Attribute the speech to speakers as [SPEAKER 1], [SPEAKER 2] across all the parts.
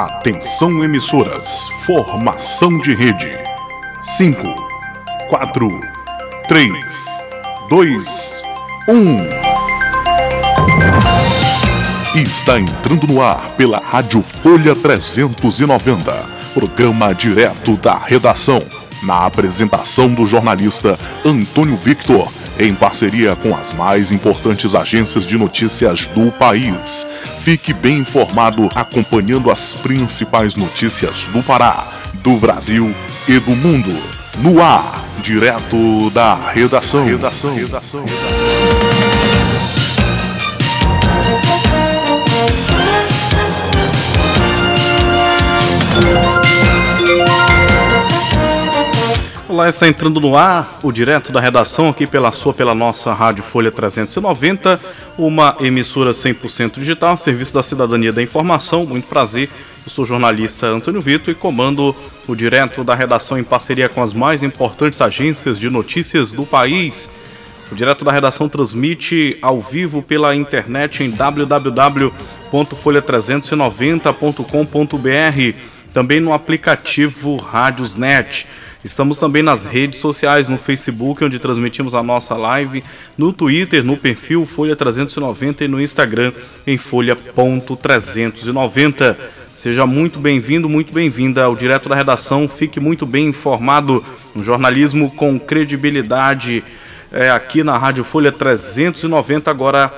[SPEAKER 1] Atenção emissoras, formação de rede. 5, 4, 3, 2, 1. Está entrando no ar pela Rádio Folha 390, programa direto da redação, na apresentação do jornalista Antônio Victor em parceria com as mais importantes agências de notícias do país. Fique bem informado acompanhando as principais notícias do Pará, do Brasil e do mundo. No ar, direto da redação. redação. redação.
[SPEAKER 2] Olá, está entrando no ar o direto da redação aqui pela sua, pela nossa Rádio Folha 390, uma emissora 100% digital, serviço da cidadania da informação. Muito prazer, eu sou o jornalista Antônio Vitor e comando o direto da redação em parceria com as mais importantes agências de notícias do país. O direto da redação transmite ao vivo pela internet em www.folha390.com.br, também no aplicativo Rádiosnet. Estamos também nas redes sociais, no Facebook, onde transmitimos a nossa live, no Twitter, no perfil Folha 390 e no Instagram em folha.390. Seja muito bem-vindo, muito bem-vinda ao Direto da Redação. Fique muito bem informado no jornalismo com credibilidade é, aqui na Rádio Folha 390, agora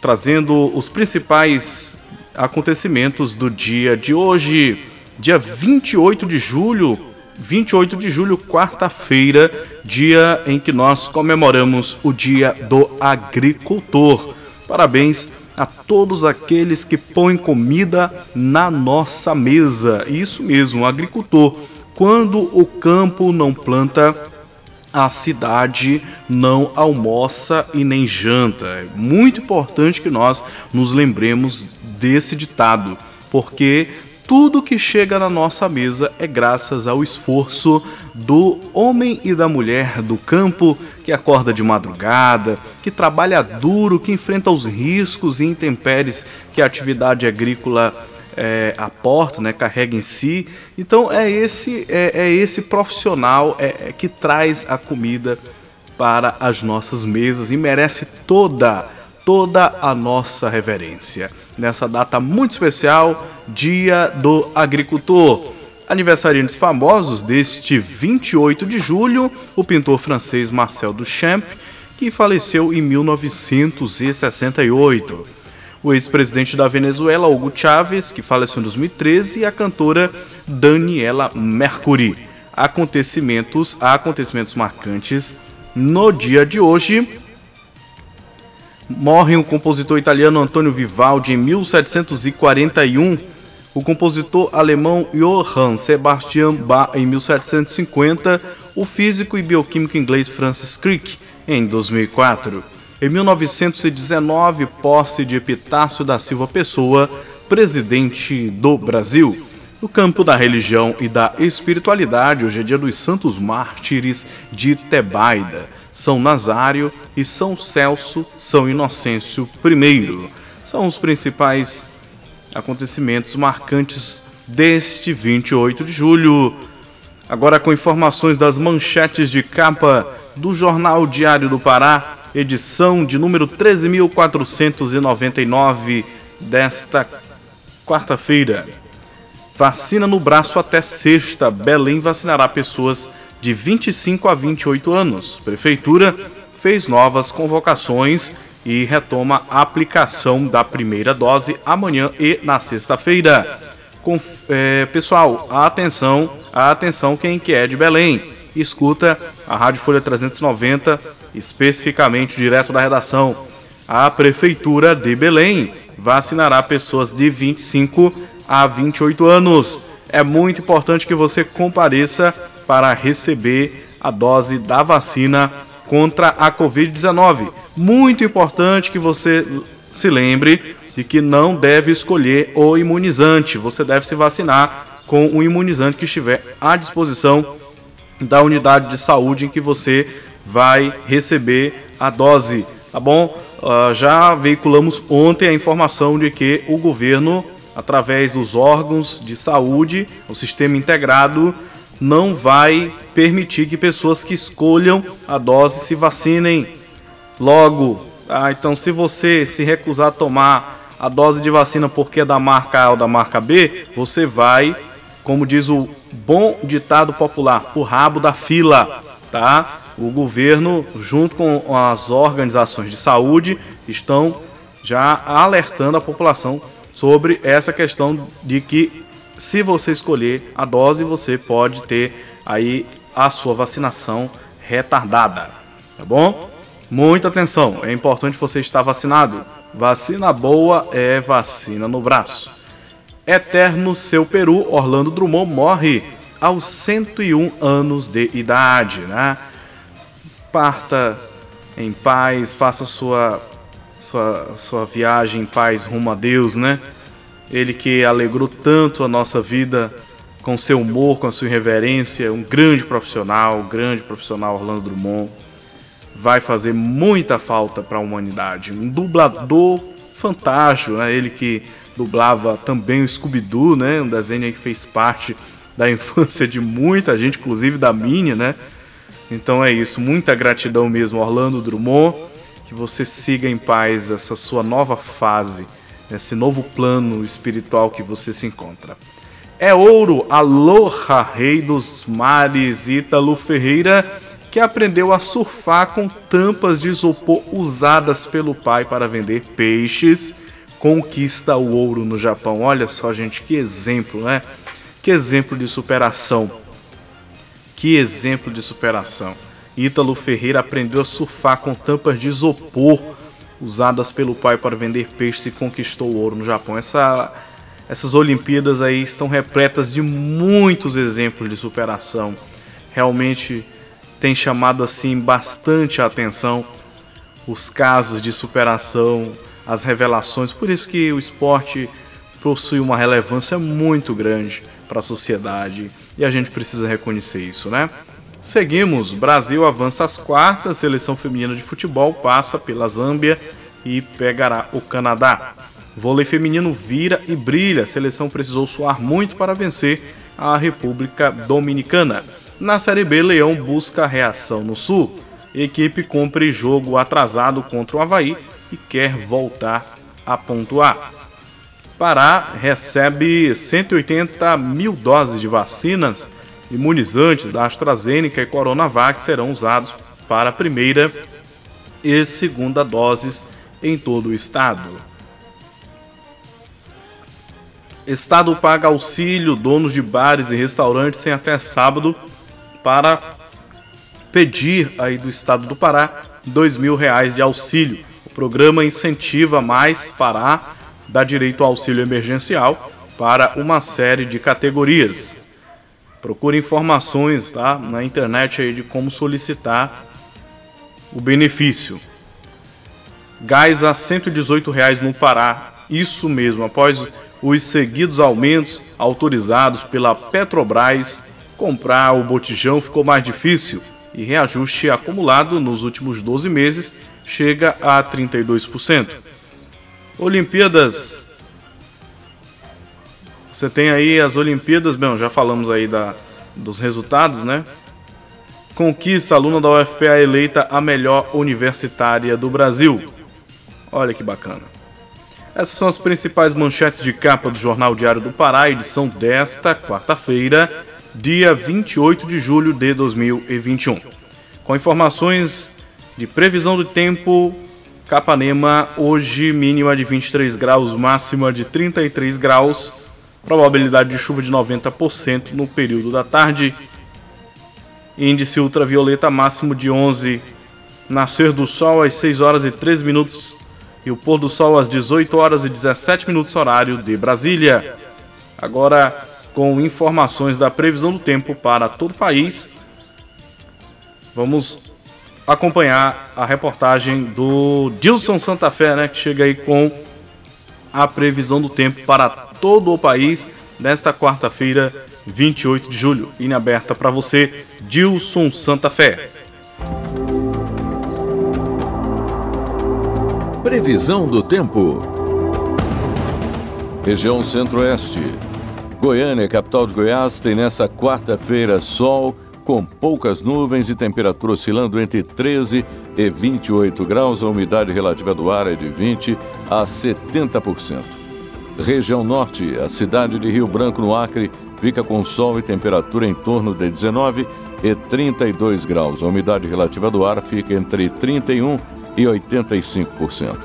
[SPEAKER 2] trazendo os principais acontecimentos do dia de hoje, dia 28 de julho 28 de julho, quarta-feira, dia em que nós comemoramos o Dia do Agricultor. Parabéns a todos aqueles que põem comida na nossa mesa. Isso mesmo, agricultor. Quando o campo não planta, a cidade não almoça e nem janta. É muito importante que nós nos lembremos desse ditado, porque tudo que chega na nossa mesa é graças ao esforço do homem e da mulher do campo que acorda de madrugada, que trabalha duro, que enfrenta os riscos e intempéries que a atividade agrícola é, aporta, né, carrega em si. Então é esse é, é esse profissional é, é que traz a comida para as nossas mesas e merece toda toda a nossa reverência. Nessa data muito especial, Dia do Agricultor. Aniversariantes famosos deste 28 de julho, o pintor francês Marcel Duchamp, que faleceu em 1968. O ex-presidente da Venezuela, Hugo Chávez, que faleceu em 2013, e a cantora Daniela Mercury. Acontecimentos, acontecimentos marcantes no dia de hoje. Morre o compositor italiano Antonio Vivaldi em 1741. O compositor alemão Johann Sebastian Bach em 1750. O físico e bioquímico inglês Francis Crick em 2004. Em 1919, posse de Epitácio da Silva Pessoa, presidente do Brasil. No campo da religião e da espiritualidade, hoje é dia dos Santos Mártires de Tebaida. São Nazário e São Celso, São Inocêncio I. São os principais acontecimentos marcantes deste 28 de julho. Agora com informações das manchetes de capa do Jornal Diário do Pará, edição de número 13.499 desta quarta-feira. Vacina no braço até sexta. Belém vacinará pessoas de 25 a 28 anos. Prefeitura fez novas convocações e retoma a aplicação da primeira dose amanhã e na sexta-feira. É, pessoal, atenção, atenção quem que é de Belém. Escuta a Rádio Folha 390, especificamente direto da redação. A Prefeitura de Belém vacinará pessoas de 25 a 28 anos. É muito importante que você compareça para receber a dose da vacina contra a Covid-19. Muito importante que você se lembre de que não deve escolher o imunizante. Você deve se vacinar com o imunizante que estiver à disposição da unidade de saúde em que você vai receber a dose, tá bom? Uh, já veiculamos ontem a informação de que o governo através dos órgãos de saúde, o sistema integrado não vai permitir que pessoas que escolham a dose se vacinem logo. Ah, então, se você se recusar a tomar a dose de vacina porque é da marca A ou da marca B, você vai, como diz o bom ditado popular, o rabo da fila, tá? O governo, junto com as organizações de saúde, estão já alertando a população sobre essa questão de que se você escolher a dose, você pode ter aí a sua vacinação retardada, tá bom? Muita atenção, é importante você estar vacinado. Vacina boa é vacina no braço. Eterno seu Peru, Orlando Drummond morre aos 101 anos de idade, né? Parta em paz, faça sua sua, sua viagem em paz rumo a Deus, né? Ele que alegrou tanto a nossa vida com seu humor, com a sua irreverência, um grande profissional, um grande profissional Orlando Drummond. Vai fazer muita falta para a humanidade. Um dublador fantástico, né? Ele que dublava também o Scooby-Doo, né? Um desenho que fez parte da infância de muita gente, inclusive da minha, né? Então é isso, muita gratidão mesmo, Orlando Drummond. Que você siga em paz essa sua nova fase, esse novo plano espiritual que você se encontra. É ouro, aloha, rei dos mares, Ítalo Ferreira, que aprendeu a surfar com tampas de isopor usadas pelo pai para vender peixes, conquista o ouro no Japão. Olha só, gente, que exemplo, né? Que exemplo de superação. Que exemplo de superação. Ítalo Ferreira aprendeu a surfar com tampas de isopor usadas pelo pai para vender peixes e conquistou o ouro no Japão. Essa, essas Olimpíadas aí estão repletas de muitos exemplos de superação. Realmente tem chamado assim bastante a atenção os casos de superação, as revelações. Por isso que o esporte possui uma relevância muito grande para a sociedade e a gente precisa reconhecer isso, né? Seguimos. Brasil avança às quartas. Seleção feminina de futebol passa pela Zâmbia e pegará o Canadá. Vôlei feminino vira e brilha. Seleção precisou suar muito para vencer a República Dominicana. Na Série B, Leão busca reação no Sul. Equipe cumpre jogo atrasado contra o Havaí e quer voltar a pontuar. Pará recebe 180 mil doses de vacinas imunizantes da AstraZeneca e Coronavac serão usados para a primeira e segunda doses em todo o estado. Estado paga auxílio donos de bares e restaurantes tem até sábado para pedir aí do estado do Pará dois mil reais de auxílio. O programa incentiva mais Pará dá direito ao auxílio emergencial para uma série de categorias. Procure informações tá, na internet aí de como solicitar o benefício. Gás a 118 reais no Pará. Isso mesmo, após os seguidos aumentos autorizados pela Petrobras, comprar o botijão ficou mais difícil e reajuste acumulado nos últimos 12 meses chega a 32%. Olimpíadas você tem aí as Olimpíadas, bem, já falamos aí da, dos resultados, né? Conquista aluna da UFPA eleita a melhor universitária do Brasil. Olha que bacana. Essas são as principais manchetes de capa do Jornal Diário do Pará, edição desta quarta-feira, dia 28 de julho de 2021. Com informações de previsão do tempo, Capanema, hoje mínima de 23 graus, máxima de 33 graus probabilidade de chuva de 90% no período da tarde, índice ultravioleta máximo de 11, nascer do sol às 6 horas e 3 minutos e o pôr do sol às 18 horas e 17 minutos horário de Brasília. Agora com informações da previsão do tempo para todo o país, vamos acompanhar a reportagem do Dilson Santa Fé, né, que chega aí com a previsão do tempo para todo o país nesta quarta-feira, 28 de julho. Linha aberta para você, Dilson Santa Fé.
[SPEAKER 3] Previsão do tempo. Região Centro-Oeste. Goiânia, capital de Goiás, tem nessa quarta-feira sol com poucas nuvens e temperatura oscilando entre 13 e 28 graus. A umidade relativa do ar é de 20 a 70%. Região Norte, a cidade de Rio Branco, no Acre, fica com sol e temperatura em torno de 19 e 32 graus. A umidade relativa do ar fica entre 31 e 85%.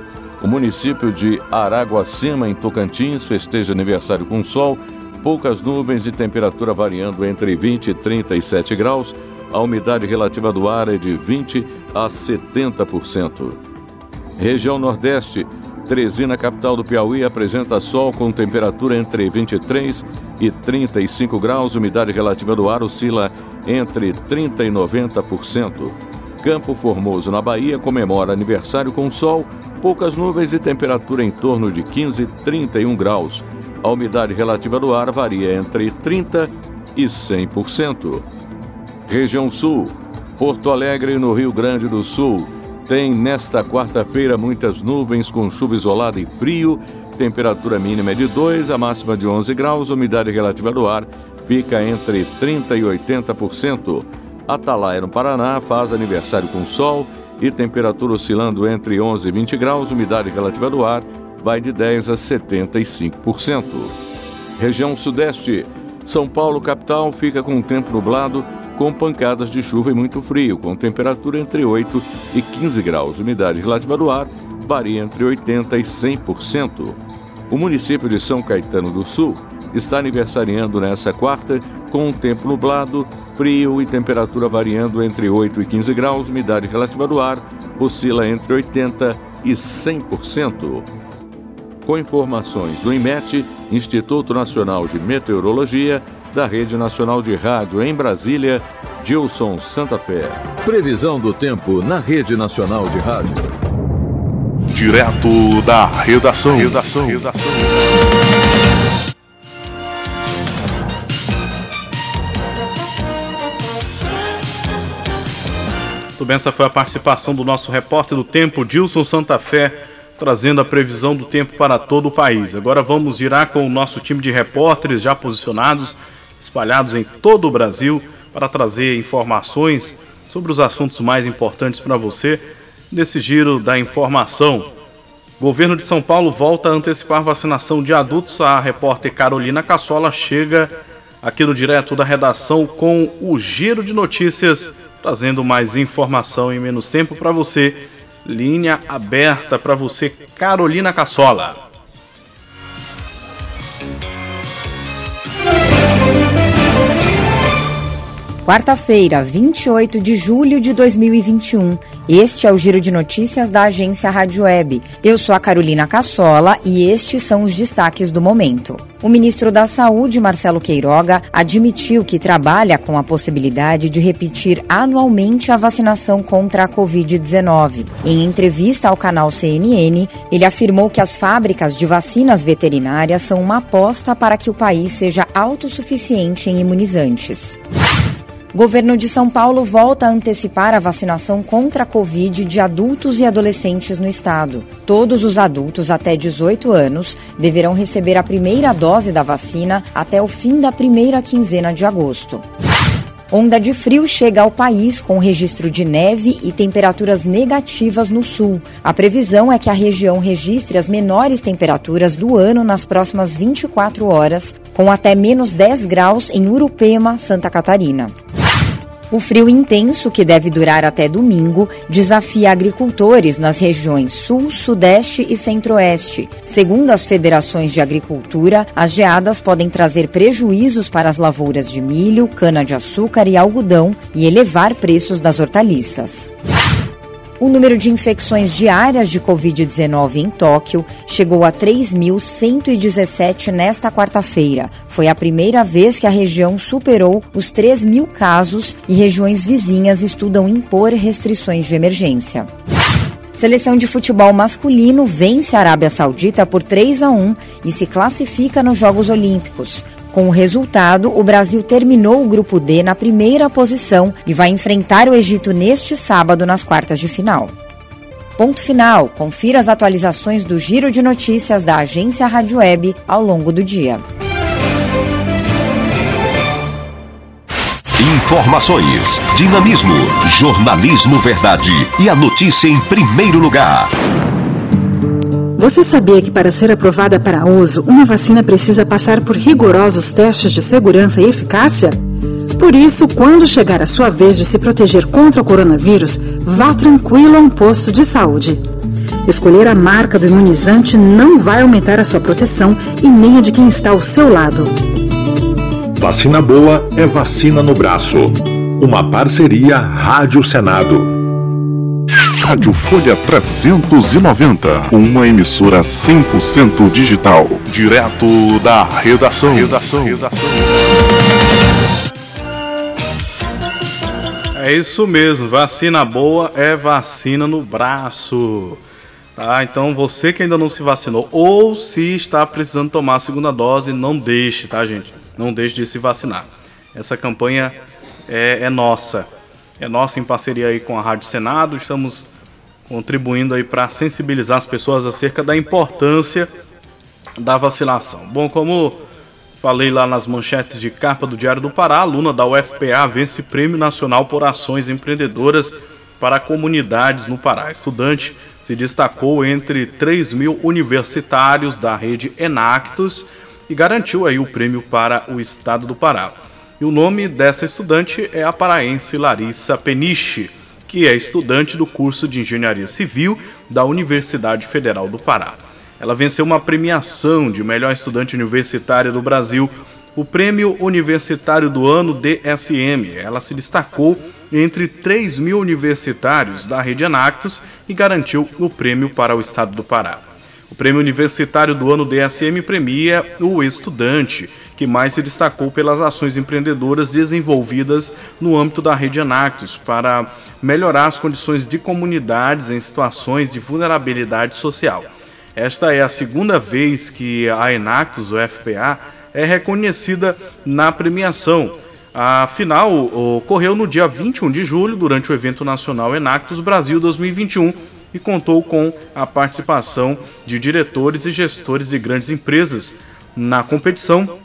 [SPEAKER 3] O município de Araguacema, em Tocantins, festeja aniversário com sol poucas nuvens e temperatura variando entre 20 e 37 graus. A umidade relativa do ar é de 20 a 70%. Região Nordeste, Teresina, capital do Piauí, apresenta sol com temperatura entre 23 e 35 graus. Umidade relativa do ar oscila entre 30 e 90%. Campo Formoso, na Bahia, comemora aniversário com sol, poucas nuvens e temperatura em torno de 15 e 31 graus. A umidade relativa do ar varia entre 30% e 100%. Região Sul. Porto Alegre, no Rio Grande do Sul, tem nesta quarta-feira muitas nuvens com chuva isolada e frio. Temperatura mínima é de 2, a máxima de 11 graus. Umidade relativa do ar fica entre 30% e 80%. Atalaia, no Paraná, faz aniversário com sol e temperatura oscilando entre 11 e 20 graus. Umidade relativa do ar vai de 10% a 75%. Região Sudeste. São Paulo, capital, fica com tempo nublado, com pancadas de chuva e muito frio, com temperatura entre 8 e 15 graus. Umidade relativa do ar varia entre 80% e 100%. O município de São Caetano do Sul está aniversariando nessa quarta, com tempo nublado, frio e temperatura variando entre 8 e 15 graus. Umidade relativa do ar oscila entre 80% e 100% com informações do IMET, Instituto Nacional de Meteorologia, da Rede Nacional de Rádio em Brasília, Gilson Santa Fé.
[SPEAKER 4] Previsão do tempo na Rede Nacional de Rádio.
[SPEAKER 1] Direto da redação. Redação. redação.
[SPEAKER 2] Tudo bem, essa foi a participação do nosso repórter do tempo, Gilson Santa Fé trazendo a previsão do tempo para todo o país. Agora vamos virar com o nosso time de repórteres já posicionados, espalhados em todo o Brasil, para trazer informações sobre os assuntos mais importantes para você nesse giro da informação. Governo de São Paulo volta a antecipar vacinação de adultos. A repórter Carolina Cassola chega aqui no direto da redação com o giro de notícias, trazendo mais informação em menos tempo para você linha aberta para você, Carolina Cassola.
[SPEAKER 5] Quarta-feira, 28 de julho de 2021. Este é o Giro de Notícias da agência Rádio Web. Eu sou a Carolina Cassola e estes são os destaques do momento. O ministro da Saúde, Marcelo Queiroga, admitiu que trabalha com a possibilidade de repetir anualmente a vacinação contra a Covid-19. Em entrevista ao canal CNN, ele afirmou que as fábricas de vacinas veterinárias são uma aposta para que o país seja autossuficiente em imunizantes. Governo de São Paulo volta a antecipar a vacinação contra a Covid de adultos e adolescentes no estado. Todos os adultos até 18 anos deverão receber a primeira dose da vacina até o fim da primeira quinzena de agosto. Onda de frio chega ao país com registro de neve e temperaturas negativas no sul. A previsão é que a região registre as menores temperaturas do ano nas próximas 24 horas, com até menos 10 graus em Urupema, Santa Catarina. O frio intenso, que deve durar até domingo, desafia agricultores nas regiões Sul, Sudeste e Centro-Oeste. Segundo as federações de agricultura, as geadas podem trazer prejuízos para as lavouras de milho, cana-de-açúcar e algodão e elevar preços das hortaliças. O número de infecções diárias de Covid-19 em Tóquio chegou a 3.117 nesta quarta-feira. Foi a primeira vez que a região superou os 3 mil casos e regiões vizinhas estudam impor restrições de emergência. Seleção de futebol masculino vence a Arábia Saudita por 3 a 1 e se classifica nos Jogos Olímpicos. Com o resultado, o Brasil terminou o grupo D na primeira posição e vai enfrentar o Egito neste sábado nas quartas de final. Ponto final. Confira as atualizações do Giro de Notícias da agência Rádio Web ao longo do dia.
[SPEAKER 6] Informações, dinamismo, jornalismo verdade e a notícia em primeiro lugar.
[SPEAKER 7] Você sabia que para ser aprovada para uso, uma vacina precisa passar por rigorosos testes de segurança e eficácia? Por isso, quando chegar a sua vez de se proteger contra o coronavírus, vá tranquilo a um posto de saúde. Escolher a marca do imunizante não vai aumentar a sua proteção e nem a de quem está ao seu lado.
[SPEAKER 8] Vacina boa é vacina no braço. Uma parceria Rádio Senado.
[SPEAKER 1] Rádio Folha 390, uma emissora 100% digital, direto da redação. Redação. Redação.
[SPEAKER 2] É isso mesmo, vacina boa é vacina no braço. Tá? Então você que ainda não se vacinou ou se está precisando tomar a segunda dose, não deixe, tá, gente? Não deixe de se vacinar. Essa campanha é, é nossa. É nossa em parceria aí com a Rádio Senado. Estamos contribuindo aí para sensibilizar as pessoas acerca da importância da vacinação. Bom, como falei lá nas manchetes de capa do Diário do Pará, aluna da UFPA vence Prêmio Nacional por Ações Empreendedoras para Comunidades no Pará. estudante se destacou entre 3 mil universitários da rede Enactus e garantiu aí o prêmio para o estado do Pará. E o nome dessa estudante é a paraense Larissa Peniche que é estudante do curso de Engenharia Civil da Universidade Federal do Pará. Ela venceu uma premiação de melhor estudante universitária do Brasil, o Prêmio Universitário do Ano DSM. Ela se destacou entre 3 mil universitários da rede Anactus e garantiu o prêmio para o estado do Pará. O Prêmio Universitário do Ano DSM premia o estudante que mais se destacou pelas ações empreendedoras desenvolvidas no âmbito da rede Anactus para melhorar as condições de comunidades em situações de vulnerabilidade social. Esta é a segunda vez que a Enactus, o FPA, é reconhecida na premiação. A final ocorreu no dia 21 de julho, durante o evento nacional Enactus Brasil 2021, e contou com a participação de diretores e gestores de grandes empresas. Na competição,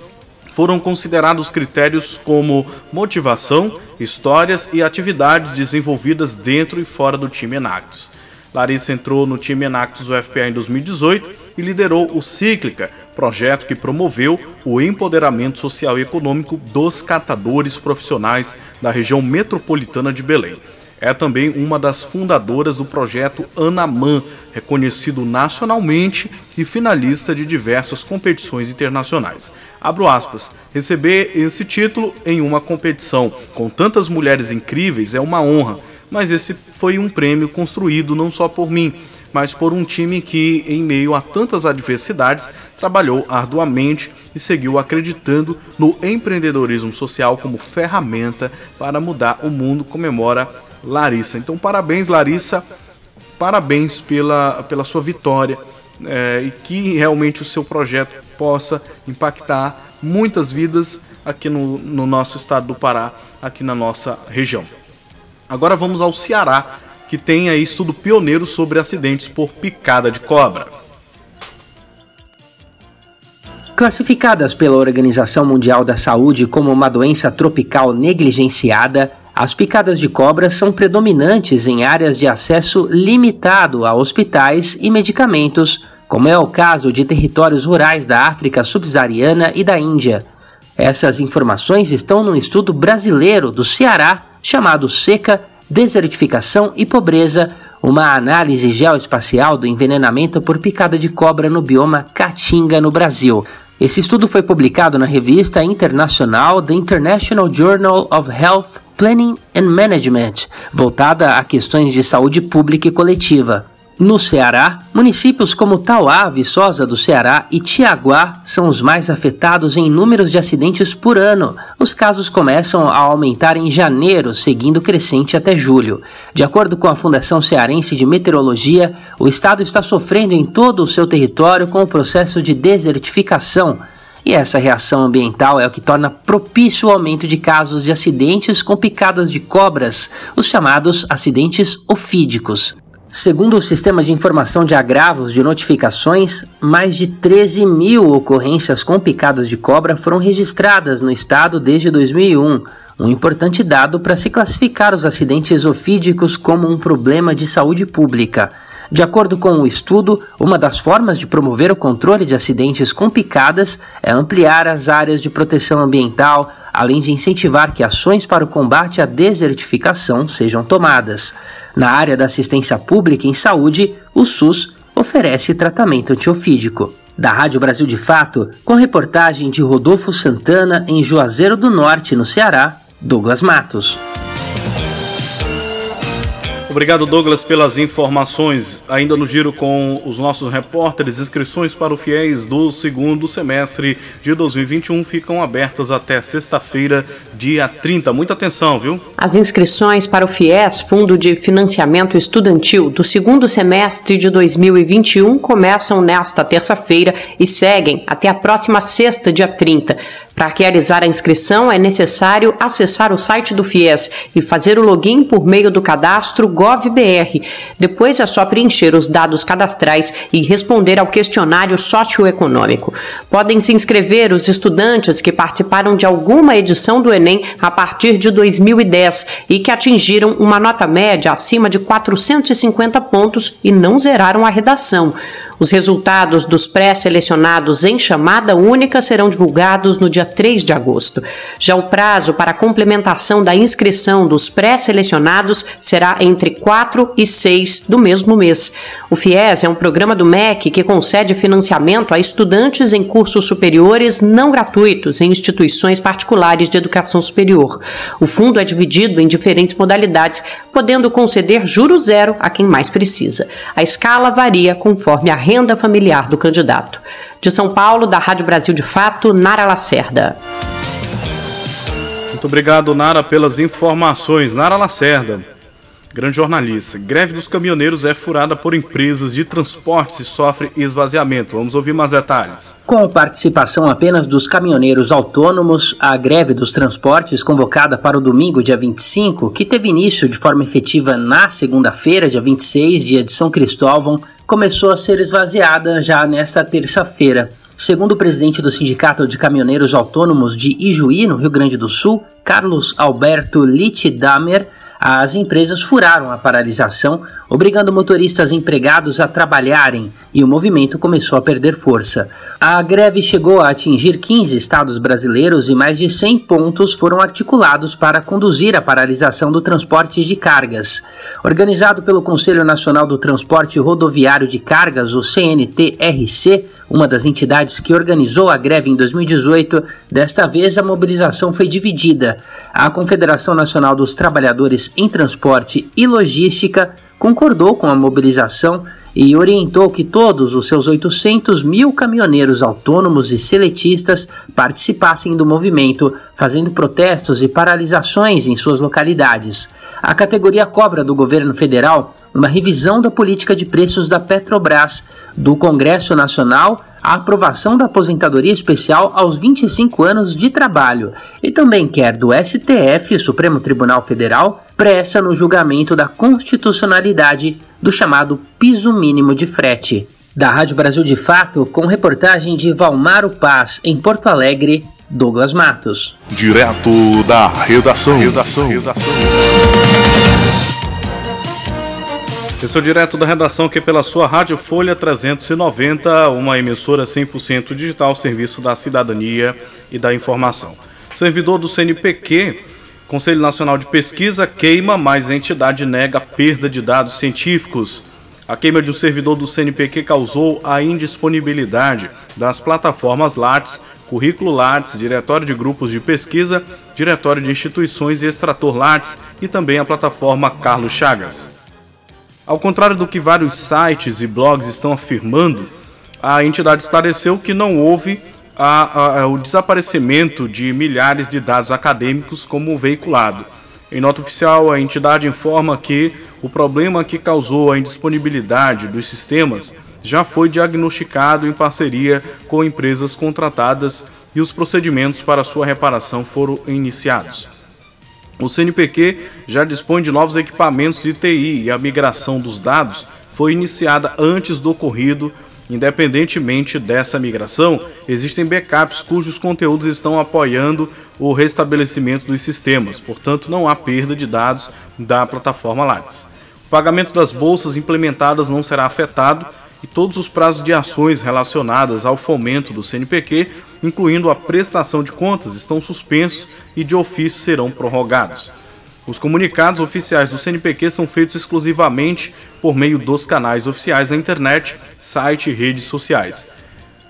[SPEAKER 2] foram considerados critérios como motivação, histórias e atividades desenvolvidas dentro e fora do time Enactus. Larissa entrou no time Enactus UFPA em 2018 e liderou o Cíclica, projeto que promoveu o empoderamento social e econômico dos catadores profissionais da região metropolitana de Belém. É também uma das fundadoras do projeto Anaman, reconhecido nacionalmente e finalista de diversas competições internacionais. Abro aspas. Receber esse título em uma competição com tantas mulheres incríveis é uma honra, mas esse foi um prêmio construído não só por mim, mas por um time que, em meio a tantas adversidades, trabalhou arduamente e seguiu acreditando no empreendedorismo social como ferramenta para mudar o mundo, comemora Larissa. Então, parabéns, Larissa. Parabéns pela, pela sua vitória é, e que realmente o seu projeto possa impactar muitas vidas aqui no, no nosso estado do Pará, aqui na nossa região. Agora vamos ao Ceará, que tem aí estudo pioneiro sobre acidentes por picada de cobra.
[SPEAKER 9] Classificadas pela Organização Mundial da Saúde como uma doença tropical negligenciada, as picadas de cobra são predominantes em áreas de acesso limitado a hospitais e medicamentos, como é o caso de territórios rurais da África subsaariana e da Índia. Essas informações estão num estudo brasileiro do Ceará chamado Seca, Desertificação e Pobreza, uma análise geoespacial do envenenamento por picada de cobra no bioma Caatinga, no Brasil. Esse estudo foi publicado na revista internacional The International Journal of Health Planning and Management, voltada a questões de saúde pública e coletiva. No Ceará, municípios como Tauá, Viçosa do Ceará e Tiaguá são os mais afetados em números de acidentes por ano. Os casos começam a aumentar em janeiro, seguindo crescente até julho. De acordo com a Fundação Cearense de Meteorologia, o estado está sofrendo em todo o seu território com o processo de desertificação. E essa reação ambiental é o que torna propício o aumento de casos de acidentes com picadas de cobras, os chamados acidentes ofídicos. Segundo o Sistema de Informação de Agravos de Notificações, mais de 13 mil ocorrências com picadas de cobra foram registradas no estado desde 2001, um importante dado para se classificar os acidentes ofídicos como um problema de saúde pública. De acordo com o estudo, uma das formas de promover o controle de acidentes com picadas é ampliar as áreas de proteção ambiental, além de incentivar que ações para o combate à desertificação sejam tomadas. Na área da assistência pública em saúde, o SUS oferece tratamento antiofídico. Da Rádio Brasil de Fato, com reportagem de Rodolfo Santana em Juazeiro do Norte, no Ceará, Douglas Matos.
[SPEAKER 2] Obrigado, Douglas, pelas informações. Ainda no giro com os nossos repórteres, inscrições para o FIES do segundo semestre de 2021 ficam abertas até sexta-feira, dia 30. Muita atenção, viu?
[SPEAKER 10] As inscrições para o FIES, Fundo de Financiamento Estudantil, do segundo semestre de 2021 começam nesta terça-feira e seguem até a próxima sexta, dia 30. Para realizar a inscrição, é necessário acessar o site do FIES e fazer o login por meio do cadastro GovBR. Depois é só preencher os dados cadastrais e responder ao questionário socioeconômico. Podem se inscrever os estudantes que participaram de alguma edição do Enem a partir de 2010 e que atingiram uma nota média acima de 450 pontos e não zeraram a redação. Os resultados dos pré-selecionados em chamada única serão divulgados no dia 3 de agosto. Já o prazo para a complementação da inscrição dos pré-selecionados será entre 4 e 6 do mesmo mês. O FIES é um programa do MEC que concede financiamento a estudantes em cursos superiores não gratuitos em instituições particulares de educação superior. O fundo é dividido em diferentes modalidades, podendo conceder juro zero a quem mais precisa. A escala varia conforme a renda familiar do candidato. De São Paulo, da Rádio Brasil de Fato, Nara Lacerda.
[SPEAKER 2] Muito obrigado, Nara, pelas informações. Nara Lacerda, grande jornalista. Greve dos caminhoneiros é furada por empresas de transportes e sofre esvaziamento. Vamos ouvir mais detalhes.
[SPEAKER 9] Com participação apenas dos caminhoneiros autônomos, a greve dos transportes, convocada para o domingo, dia 25, que teve início de forma efetiva na segunda-feira, dia 26, dia de São Cristóvão, começou a ser esvaziada já nesta terça-feira. Segundo o presidente do Sindicato de Caminhoneiros Autônomos de Ijuí, no Rio Grande do Sul, Carlos Alberto Littidamer, as empresas furaram a paralisação, obrigando motoristas empregados a trabalharem, e o movimento começou a perder força. A greve chegou a atingir 15 estados brasileiros e mais de 100 pontos foram articulados para conduzir a paralisação do transporte de cargas. Organizado pelo Conselho Nacional do Transporte Rodoviário de Cargas, o CNTRC, uma das entidades que organizou a greve em 2018, desta vez a mobilização foi dividida. A Confederação Nacional dos Trabalhadores em Transporte e Logística concordou com a mobilização e orientou que todos os seus 800 mil caminhoneiros autônomos e seletistas participassem do movimento, fazendo protestos e paralisações em suas localidades. A categoria cobra do governo federal uma revisão da política de preços da Petrobras, do Congresso Nacional a aprovação da aposentadoria especial aos 25 anos de trabalho e também quer do STF, Supremo Tribunal Federal, pressa no julgamento da constitucionalidade do chamado piso mínimo de frete. Da Rádio Brasil de Fato, com reportagem de Valmaro Paz, em Porto Alegre, Douglas Matos.
[SPEAKER 1] Direto da redação. Redação. redação.
[SPEAKER 2] Esse é o direto da redação que pela sua Rádio Folha 390, uma emissora 100% digital, serviço da cidadania e da informação. Servidor do CNPq, Conselho Nacional de Pesquisa, queima, mas a entidade nega perda de dados científicos. A queima de um servidor do CNPq causou a indisponibilidade das plataformas Lattes, Currículo Lattes, Diretório de Grupos de Pesquisa, Diretório de Instituições e Extrator Lattes e também a plataforma Carlos Chagas. Ao contrário do que vários sites e blogs estão afirmando, a entidade esclareceu que não houve a, a, o desaparecimento de milhares de dados acadêmicos como veiculado. Em nota oficial, a entidade informa que o problema que causou a indisponibilidade dos sistemas já foi diagnosticado em parceria com empresas contratadas e os procedimentos para sua reparação foram iniciados. O CNPq já dispõe de novos equipamentos de TI e a migração dos dados foi iniciada antes do ocorrido. Independentemente dessa migração, existem backups cujos conteúdos estão apoiando o restabelecimento dos sistemas, portanto, não há perda de dados da plataforma Lattes. O pagamento das bolsas implementadas não será afetado e todos os prazos de ações relacionadas ao fomento do CNPq, incluindo a prestação de contas, estão suspensos e de ofício serão prorrogados. Os comunicados oficiais do CNPq são feitos exclusivamente por meio dos canais oficiais da internet, site e redes sociais.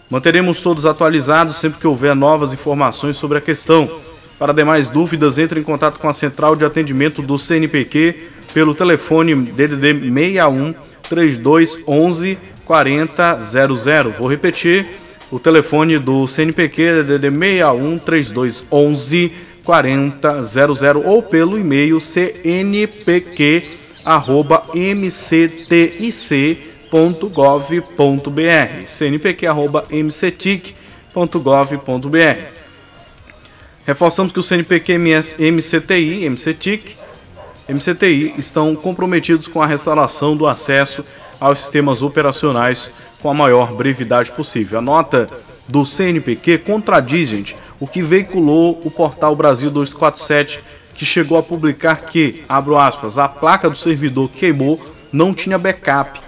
[SPEAKER 2] Manteremos todos atualizados sempre que houver novas informações sobre a questão. Para demais dúvidas, entre em contato com a central de atendimento do CNPq pelo telefone DDD 61 3211 4000. Vou repetir, o telefone do CNPq é DDD 61 3211 4000 ou pelo e-mail cnpq@mctic.gov.br. cnpq@mctic.gov.br. Reforçamos que o CNPq MS, MCTI, MCTIC, MCTI estão comprometidos com a restauração do acesso aos sistemas operacionais com a maior brevidade possível. A nota do CNPq contradiz, gente, o que veiculou o portal Brasil 247, que chegou a publicar que, abro aspas, a placa do servidor queimou, não tinha backup.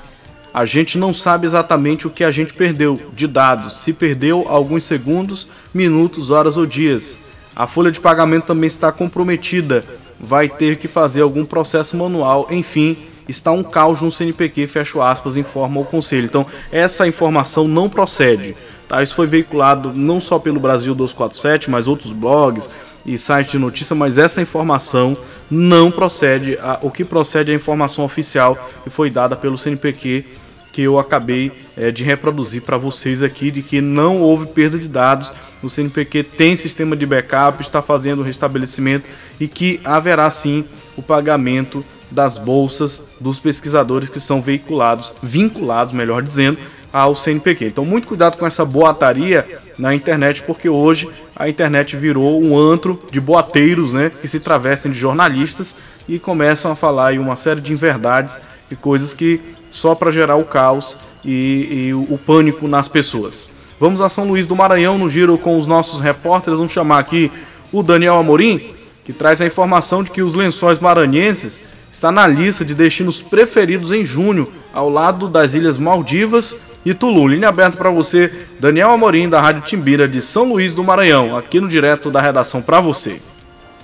[SPEAKER 2] A gente não sabe exatamente o que a gente perdeu de dados, se perdeu alguns segundos, minutos, horas ou dias. A folha de pagamento também está comprometida, vai ter que fazer algum processo manual, enfim, está um caos no CNPq, fecho aspas, informa o conselho. Então, essa informação não procede. Tá? Isso foi veiculado não só pelo Brasil 247, mas outros blogs e sites de notícia, mas essa informação não procede. A, o que procede é a informação oficial que foi dada pelo CNPq, que eu acabei é, de reproduzir para vocês aqui, de que não houve perda de dados. O CNPq tem sistema de backup, está fazendo o restabelecimento e que haverá sim o pagamento das bolsas dos pesquisadores que são veiculados, vinculados, melhor dizendo, ao CNPq. Então, muito cuidado com essa boataria na internet, porque hoje a internet virou um antro de boateiros, né, que se travestem de jornalistas e começam a falar aí uma série de inverdades e coisas que só para gerar o caos e, e o, o pânico nas pessoas. Vamos a São Luís do Maranhão no giro com os nossos repórteres. Vamos chamar aqui o Daniel Amorim, que traz a informação de que os lençóis maranhenses está na lista de destinos preferidos em junho, ao lado das Ilhas Maldivas e Tulum. Linha aberta para você, Daniel Amorim, da Rádio Timbira de São Luís do Maranhão, aqui no direto da redação para você.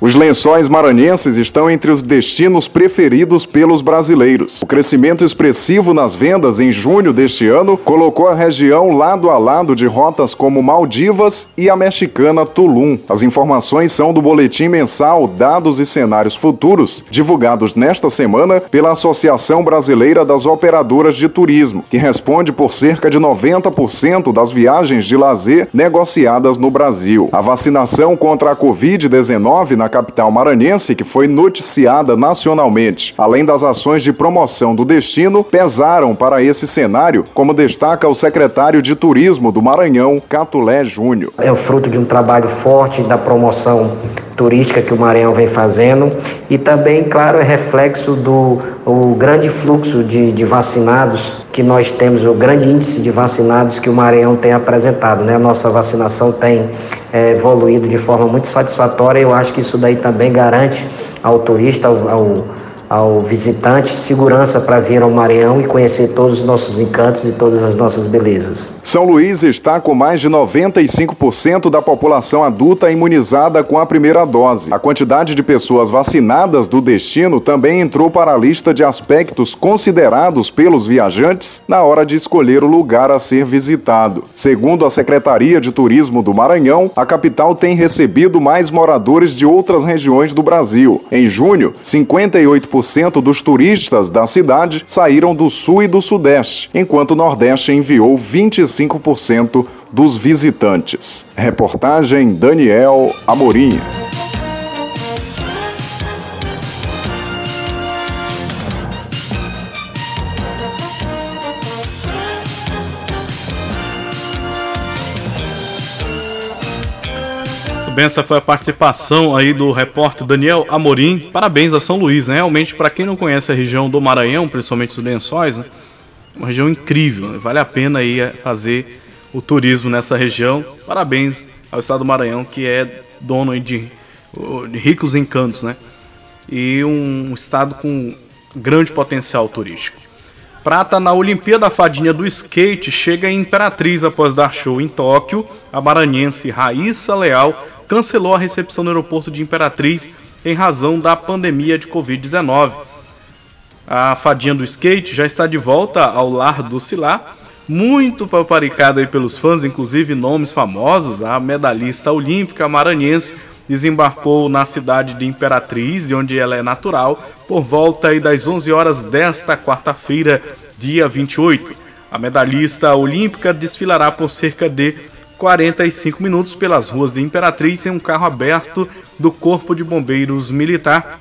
[SPEAKER 11] Os lençóis maranhenses estão entre os destinos preferidos pelos brasileiros. O crescimento expressivo nas vendas em junho deste ano colocou a região lado a lado de rotas como Maldivas e a mexicana Tulum. As informações são do boletim mensal Dados e Cenários Futuros, divulgados nesta semana pela Associação Brasileira das Operadoras de Turismo, que responde por cerca de 90% das viagens de lazer negociadas no Brasil. A vacinação contra a Covid-19 na capital maranhense, que foi noticiada nacionalmente, além das ações de promoção do destino, pesaram para esse cenário, como destaca o secretário de Turismo do Maranhão, Catulé Júnior.
[SPEAKER 12] É o fruto de um trabalho forte da promoção turística que o Maranhão vem fazendo e também, claro, é reflexo do o grande fluxo de, de, vacinados que nós temos, o grande índice de vacinados que o Maranhão tem apresentado. Né? A nossa vacinação tem é, evoluído de forma muito satisfatória e eu acho que isso daí também garante ao turista, ao, ao ao visitante segurança para vir ao Maranhão e conhecer todos os nossos encantos e todas as nossas belezas.
[SPEAKER 11] São Luís está com mais de 95% da população adulta imunizada com a primeira dose. A quantidade de pessoas vacinadas do destino também entrou para a lista de aspectos considerados pelos viajantes na hora de escolher o lugar a ser visitado. Segundo a Secretaria de Turismo do Maranhão, a capital tem recebido mais moradores de outras regiões do Brasil. Em junho, 58% 40% dos turistas da cidade saíram do sul e do sudeste, enquanto o Nordeste enviou 25% dos visitantes. Reportagem Daniel Amorim.
[SPEAKER 2] Muito bem, essa foi a participação aí do repórter Daniel Amorim. Parabéns a São Luís, né? Realmente, para quem não conhece a região do Maranhão, principalmente os lençóis, né? uma região incrível. Né? Vale a pena aí é, fazer o turismo nessa região. Parabéns ao estado do Maranhão, que é dono de, de ricos encantos, né? E um estado com grande potencial turístico. Prata na Olimpíada Fadinha do Skate chega em Imperatriz após dar show em Tóquio. A maranhense Raíssa Leal cancelou a recepção no aeroporto de Imperatriz em razão da pandemia de Covid-19. A Fadinha do Skate já está de volta ao lar do Cilar, muito paparicada pelos fãs, inclusive nomes famosos. A medalhista olímpica maranhense desembarcou na cidade de Imperatriz, de onde ela é natural, por volta das 11 horas desta quarta-feira, dia 28. A medalhista olímpica desfilará por cerca de 45 minutos pelas ruas de Imperatriz em um carro aberto do Corpo de Bombeiros Militar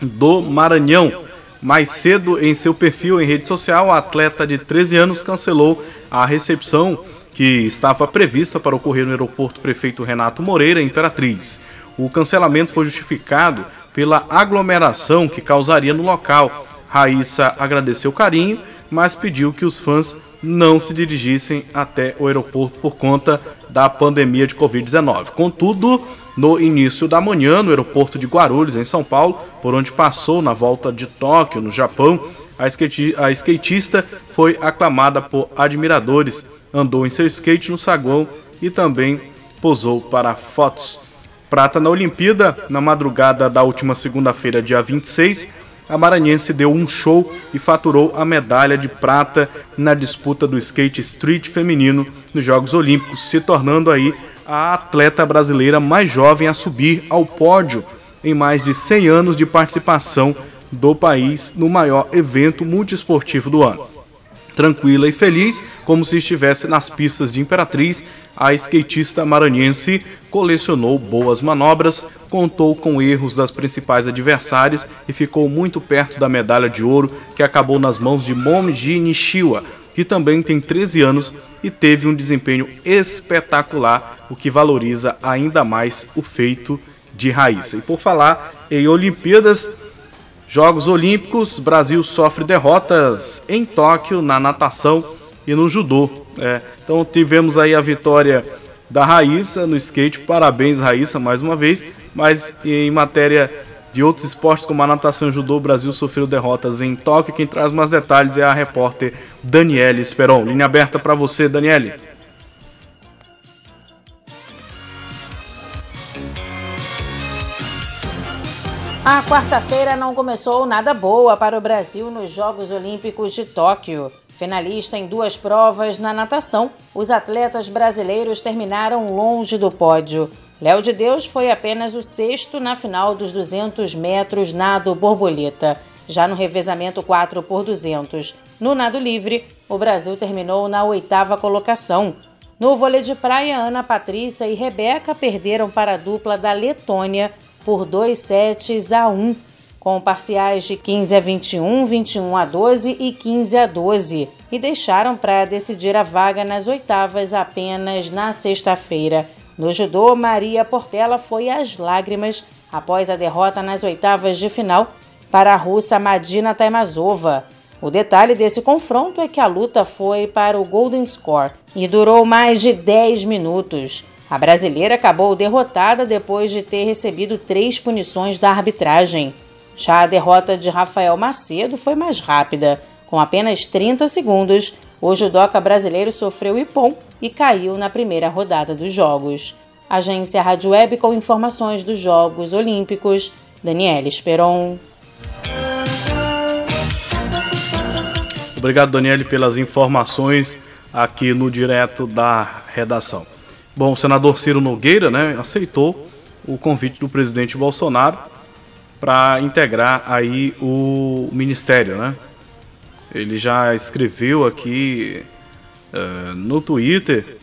[SPEAKER 2] do Maranhão. Mais cedo, em seu perfil em rede social, a atleta de 13 anos cancelou a recepção que estava prevista para ocorrer no aeroporto Prefeito Renato Moreira, Imperatriz. O cancelamento foi justificado pela aglomeração que causaria no local. Raíssa agradeceu o carinho, mas pediu que os fãs não se dirigissem até o aeroporto por conta da pandemia de Covid-19. Contudo, no início da manhã, no aeroporto de Guarulhos, em São Paulo, por onde passou na volta de Tóquio, no Japão, a, skate, a skatista foi aclamada por admiradores, andou em seu skate no saguão e também posou para fotos. Prata na Olimpíada, na madrugada da última segunda-feira, dia 26, a maranhense deu um show e faturou a medalha de prata na disputa do skate street feminino nos Jogos Olímpicos, se tornando aí a atleta brasileira mais jovem a subir ao pódio em mais de 100 anos de participação do país no maior evento multiesportivo do ano tranquila e feliz, como se estivesse nas pistas de Imperatriz, a skatista maranhense colecionou boas manobras, contou com erros das principais adversárias e ficou muito perto da medalha de ouro que acabou nas mãos de Momji Nishiwa, que também tem 13 anos e teve um desempenho espetacular, o que valoriza ainda mais o feito de Raíssa. E por falar em Olimpíadas, Jogos Olímpicos, Brasil sofre derrotas em Tóquio na natação e no judô. É, então tivemos aí a vitória da Raíssa no skate, parabéns Raíssa mais uma vez, mas em matéria de outros esportes como a natação e o judô, o Brasil sofreu derrotas em Tóquio. Quem traz mais detalhes é a repórter Daniele Esperon. Linha aberta para você, Daniele.
[SPEAKER 13] A quarta-feira não começou nada boa para o Brasil nos Jogos Olímpicos de Tóquio. Finalista em duas provas na natação, os atletas brasileiros terminaram longe do pódio. Léo de Deus foi apenas o sexto na final dos 200 metros nado borboleta. Já no revezamento 4 por 200 no nado livre, o Brasil terminou na oitava colocação. No vôlei de praia, Ana Patrícia e Rebeca perderam para a dupla da Letônia por 2 sets a 1, com parciais de 15 a 21, 21 a 12 e 15 a 12, e deixaram para decidir a vaga nas oitavas apenas na sexta-feira. No judô, Maria Portela foi às lágrimas após a derrota nas oitavas de final para a russa Madina Taimazova. O detalhe desse confronto é que a luta foi para o Golden Score e durou mais de 10 minutos. A brasileira acabou derrotada depois de ter recebido três punições da arbitragem. Já a derrota de Rafael Macedo foi mais rápida. Com apenas 30 segundos, o judoca brasileiro sofreu ipom e caiu na primeira rodada dos Jogos. Agência Rádio Web com informações dos Jogos Olímpicos, Daniela Esperon.
[SPEAKER 2] Obrigado, Daniele, pelas informações aqui no direto da redação. Bom, o senador Ciro Nogueira né, aceitou o convite do presidente Bolsonaro para integrar aí o ministério, né? Ele já escreveu aqui uh, no Twitter,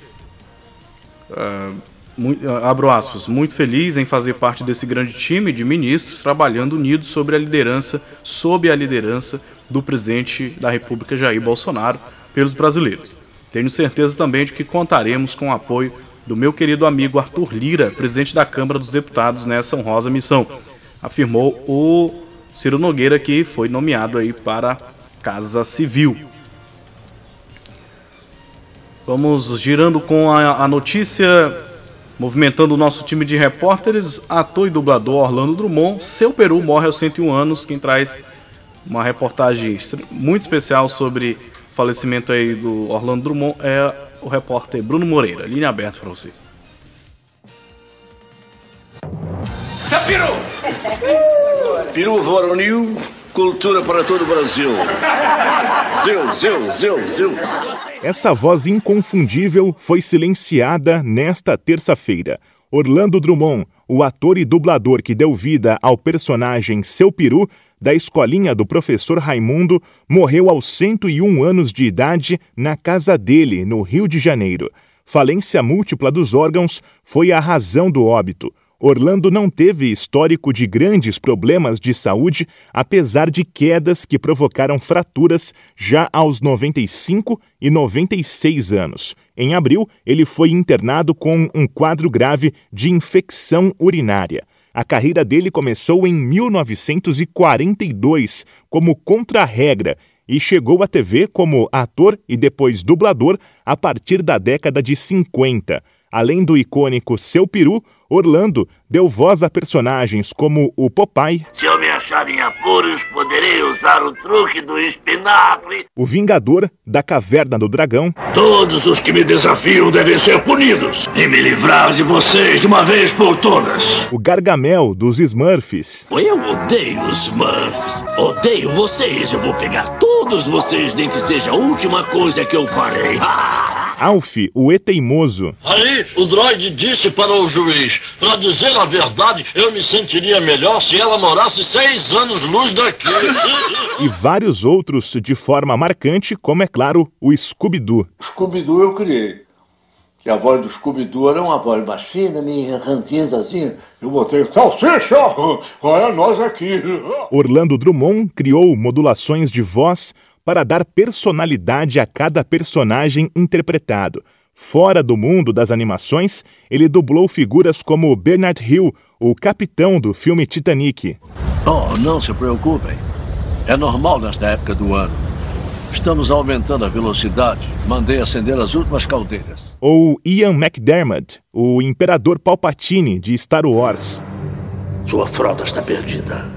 [SPEAKER 2] uh, muito, uh, abro aspas, muito feliz em fazer parte desse grande time de ministros trabalhando unidos sobre a liderança, sob a liderança do presidente da República Jair Bolsonaro pelos brasileiros. Tenho certeza também de que contaremos com o apoio do meu querido amigo Arthur Lira, presidente da Câmara dos Deputados nessa honrosa missão, afirmou o Ciro Nogueira, que foi nomeado aí para Casa Civil. Vamos girando com a, a notícia, movimentando o nosso time de repórteres, ator e dublador Orlando Drummond, seu Peru morre aos 101 anos, quem traz uma reportagem muito especial sobre o falecimento aí do Orlando Drummond é o repórter Bruno Moreira. Linha aberta para você.
[SPEAKER 14] Seu Peru! Peru Voronil, cultura para todo o Brasil. Zeu, zeu, zeu, zeu.
[SPEAKER 15] Essa voz inconfundível foi silenciada nesta terça-feira. Orlando Drummond, o ator e dublador que deu vida ao personagem Seu Peru, da escolinha do professor Raimundo, morreu aos 101 anos de idade na casa dele, no Rio de Janeiro. Falência múltipla dos órgãos foi a razão do óbito. Orlando não teve histórico de grandes problemas de saúde, apesar de quedas que provocaram fraturas já aos 95 e 96 anos. Em abril, ele foi internado com um quadro grave de infecção urinária. A carreira dele começou em 1942 como contra-regra e chegou à TV como ator e depois dublador a partir da década de 50. Além do icônico Seu Peru, Orlando deu voz a personagens como o Popeye.
[SPEAKER 16] Se eu me achar em apuros, poderei usar o truque do espinafre.
[SPEAKER 15] O Vingador da Caverna do Dragão.
[SPEAKER 16] Todos os que me desafiam devem ser punidos. E me livrar de vocês de uma vez por todas.
[SPEAKER 15] O Gargamel dos Smurfs.
[SPEAKER 16] Eu odeio os Smurfs. Odeio vocês. Eu vou pegar todos vocês, nem que seja a última coisa que eu farei.
[SPEAKER 15] Alf, o E Teimoso.
[SPEAKER 16] Aí, o droid disse para o juiz: Para dizer a verdade, eu me sentiria melhor se ela morasse seis anos luz daqui.
[SPEAKER 15] e vários outros de forma marcante, como é claro, o Scooby-Doo.
[SPEAKER 17] Scooby-Doo eu criei. Que a voz do Scooby-Doo era uma voz mais fina, meio ranzinza assim. Eu botei salsicha! Olha nós aqui!
[SPEAKER 15] Orlando Drummond criou modulações de voz para dar personalidade a cada personagem interpretado. Fora do mundo das animações, ele dublou figuras como Bernard Hill, o capitão do filme Titanic.
[SPEAKER 16] Oh, não se preocupem. É normal nesta época do ano. Estamos aumentando a velocidade. Mandei acender as últimas caldeiras.
[SPEAKER 15] Ou Ian McDermott, o Imperador Palpatine de Star Wars.
[SPEAKER 16] Sua frota está perdida.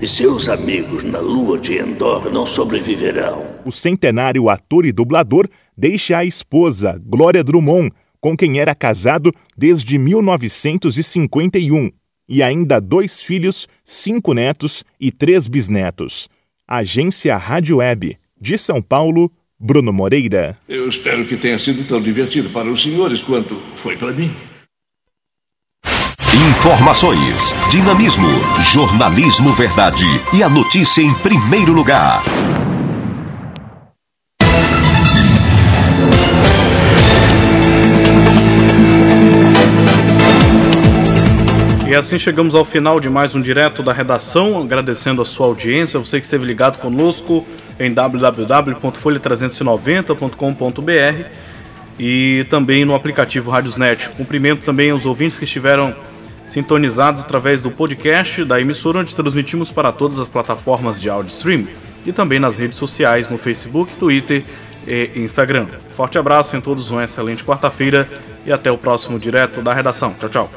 [SPEAKER 16] E seus amigos na lua de Endor não sobreviverão.
[SPEAKER 15] O centenário ator e dublador deixa a esposa, Glória Drummond, com quem era casado desde 1951, e ainda dois filhos, cinco netos e três bisnetos. Agência Rádio Web, de São Paulo, Bruno Moreira.
[SPEAKER 14] Eu espero que tenha sido tão divertido para os senhores quanto foi para mim.
[SPEAKER 6] Informações, dinamismo, jornalismo verdade e a notícia em primeiro lugar.
[SPEAKER 2] E assim chegamos ao final de mais um direto da redação, agradecendo a sua audiência, você que esteve ligado conosco em www.folha390.com.br e também no aplicativo Radiosnet. Cumprimento também os ouvintes que estiveram sintonizados através do podcast da emissora, onde transmitimos para todas as plataformas de áudio streaming e também nas redes sociais no Facebook, Twitter e Instagram. Forte abraço em todos, uma excelente quarta-feira e até o próximo direto da redação. Tchau, tchau.